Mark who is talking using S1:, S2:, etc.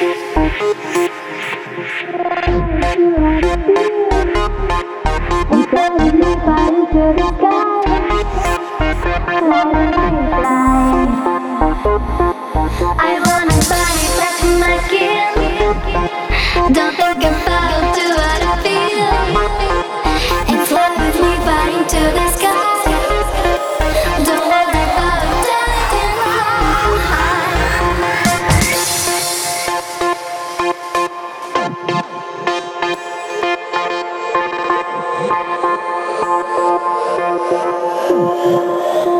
S1: I'm sorry, nobody could Thank you.